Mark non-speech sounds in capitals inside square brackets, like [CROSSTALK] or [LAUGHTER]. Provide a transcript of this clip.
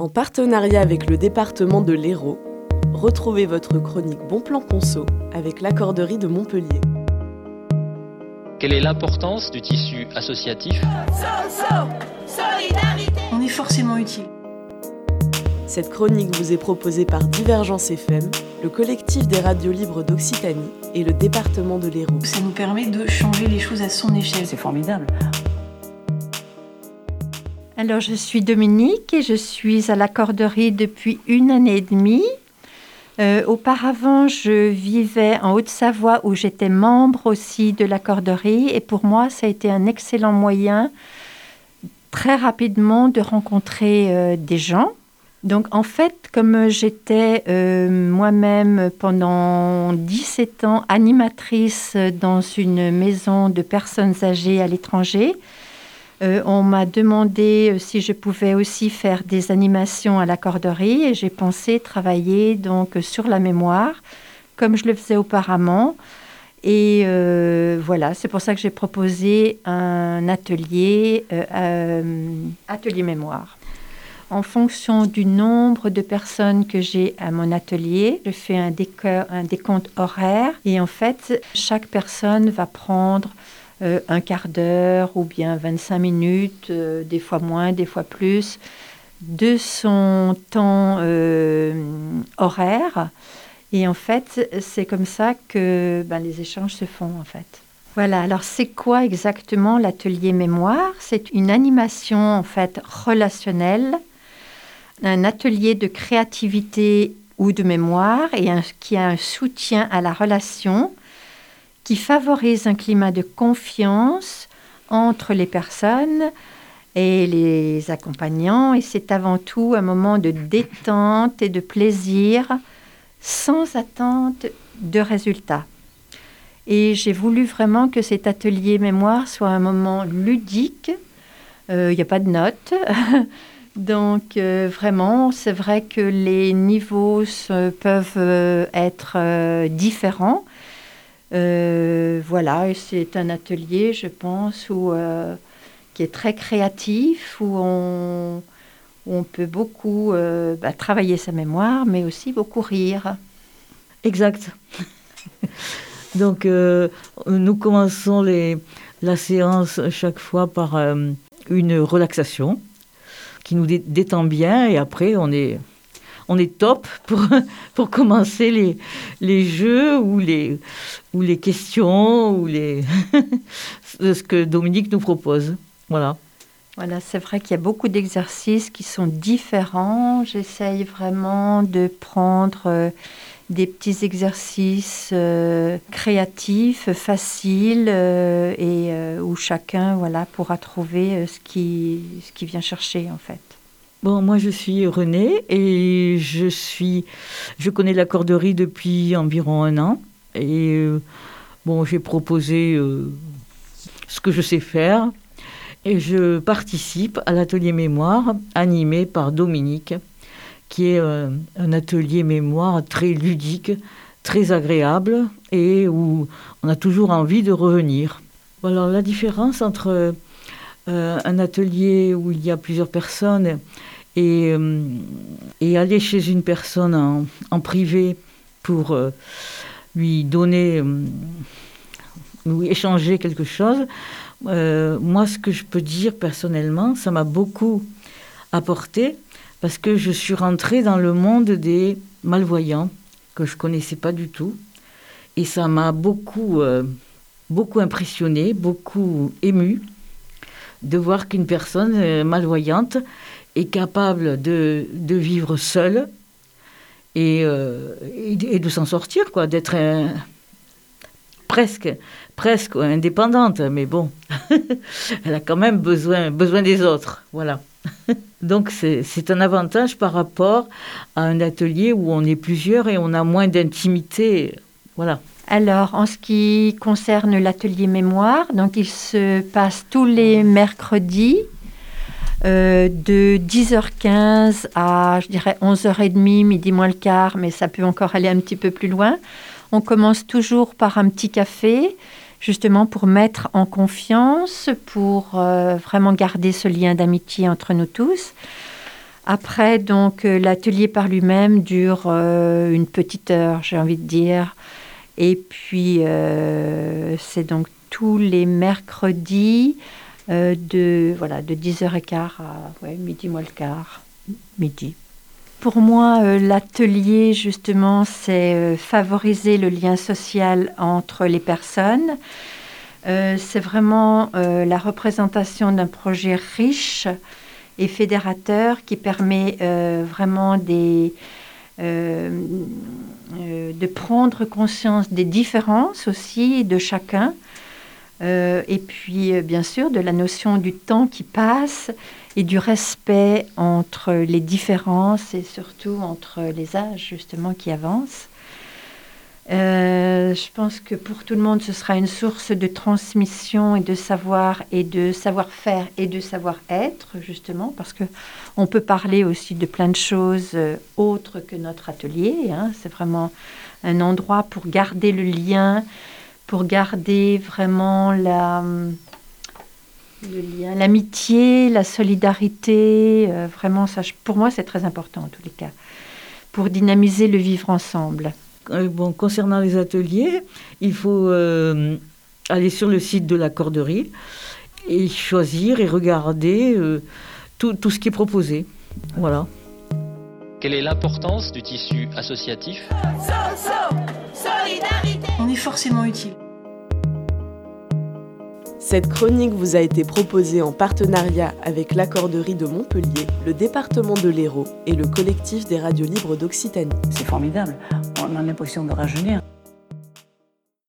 En partenariat avec le département de l'Hérault, retrouvez votre chronique Bon Plan Conso avec l'accorderie de Montpellier. Quelle est l'importance du tissu associatif? On est forcément utile. Cette chronique vous est proposée par Divergence FM, le collectif des radios libres d'Occitanie et le département de l'Hérault. Ça nous permet de changer les choses à son échelle. C'est formidable. Alors, je suis Dominique et je suis à l'accorderie depuis une année et demie. Euh, auparavant, je vivais en Haute-Savoie où j'étais membre aussi de l'accorderie et pour moi, ça a été un excellent moyen très rapidement de rencontrer euh, des gens. Donc en fait, comme j'étais euh, moi-même pendant 17 ans animatrice dans une maison de personnes âgées à l'étranger, euh, on m'a demandé euh, si je pouvais aussi faire des animations à la corderie et j'ai pensé travailler donc sur la mémoire comme je le faisais auparavant. Et euh, voilà, c'est pour ça que j'ai proposé un atelier, atelier mémoire. En fonction du nombre de personnes que j'ai à mon atelier, je fais un décompte horaire et en fait, chaque personne va prendre euh, un quart d'heure ou bien 25 minutes, euh, des fois moins, des fois plus, de son temps euh, horaire. Et en fait, c'est comme ça que ben, les échanges se font en fait. Voilà, alors c'est quoi exactement l'atelier mémoire? C'est une animation en fait relationnelle, un atelier de créativité ou de mémoire et qui a un soutien à la relation qui favorise un climat de confiance entre les personnes et les accompagnants. Et c'est avant tout un moment de détente et de plaisir sans attente de résultats. Et j'ai voulu vraiment que cet atelier mémoire soit un moment ludique. Il euh, n'y a pas de notes. [LAUGHS] Donc euh, vraiment, c'est vrai que les niveaux peuvent euh, être différents. Euh, voilà, c'est un atelier, je pense, euh, qui est très créatif, où on, peut beaucoup euh, bah, travailler sa mémoire, mais aussi beaucoup rire. Exact. [LAUGHS] Donc, nous commençons la séance chaque fois par une relaxation qui nous détend bien et après on est on est top pour, [LAUGHS] pour commencer les, les jeux ou les, ou les questions ou les [LAUGHS] ce que Dominique nous propose. Voilà. Voilà, c'est vrai qu'il y a beaucoup d'exercices qui sont différents. J'essaye vraiment de prendre euh, des petits exercices euh, créatifs, faciles, euh, et où chacun voilà, pourra trouver ce qui, ce qui vient chercher en fait. Bon, moi je suis Renée et je suis, je connais la corderie depuis environ un an et euh, bon, j'ai proposé euh, ce que je sais faire et je participe à l'atelier mémoire animé par Dominique, qui est euh, un atelier mémoire très ludique, très agréable et où on a toujours envie de revenir. Alors la différence entre un atelier où il y a plusieurs personnes et, euh, aller chez une personne en, privé pour euh, lui donner, lui échanger quelque chose, moi ce que je peux dire personnellement, ça m'a beaucoup apporté parce que je suis rentrée dans le monde des malvoyants que je connaissais pas du tout et ça m'a beaucoup beaucoup impressionné, beaucoup ému de voir qu'une personne euh, malvoyante est capable de, de vivre seule et, euh, et, de s'en sortir, quoi, d'être presque, presque indépendante, mais bon, [LAUGHS] elle a quand même besoin, besoin des autres, voilà. [LAUGHS] Donc c'est un avantage par rapport à un atelier où on est plusieurs et on a moins d'intimité, voilà. Alors, en ce qui concerne l'atelier mémoire, donc il se passe tous les mercredis euh, de 10h15 à, je dirais, 11h30, midi moins le quart, mais ça peut encore aller un petit peu plus loin. On commence toujours par un petit café, justement pour mettre en confiance, pour euh, vraiment garder ce lien d'amitié entre nous tous. Après, donc, euh, l'atelier par lui-même dure une petite heure, j'ai envie de dire. Et puis, euh, c'est donc tous les mercredis euh, de, voilà, de 10h15 à midi moins le quart, midi. Pour moi, euh, l'atelier, justement, c'est favoriser le lien social entre les personnes. C'est vraiment la représentation d'un projet riche et fédérateur qui permet vraiment des, de prendre conscience des différences aussi de chacun. Euh, et puis, euh, bien sûr, de la notion du temps qui passe et du respect entre les différences et surtout entre les âges, justement, qui avancent. Euh, je pense que pour tout le monde, ce sera une source de transmission et de savoir et de savoir-faire et de savoir-être, justement, parce que on peut parler aussi de plein de choses euh, autres que notre atelier. hein. C'est vraiment un endroit pour garder le lien, pour garder vraiment la, l'amitié, la solidarité. euh, vraiment, pour moi, c'est très important en tous les cas, pour dynamiser le vivre ensemble. Euh, bon, concernant les ateliers, il faut euh, aller sur le site de la corderie et choisir et regarder euh, tout, tout ce qui est proposé. Voilà. Quelle est l'importance du tissu associatif? On est forcément utile. Cette chronique vous a été proposée en partenariat avec l'Accorderie de Montpellier, le département de l'Hérault et le collectif des radios libres d'Occitanie. C'est formidable. On a l'impression de rajeunir.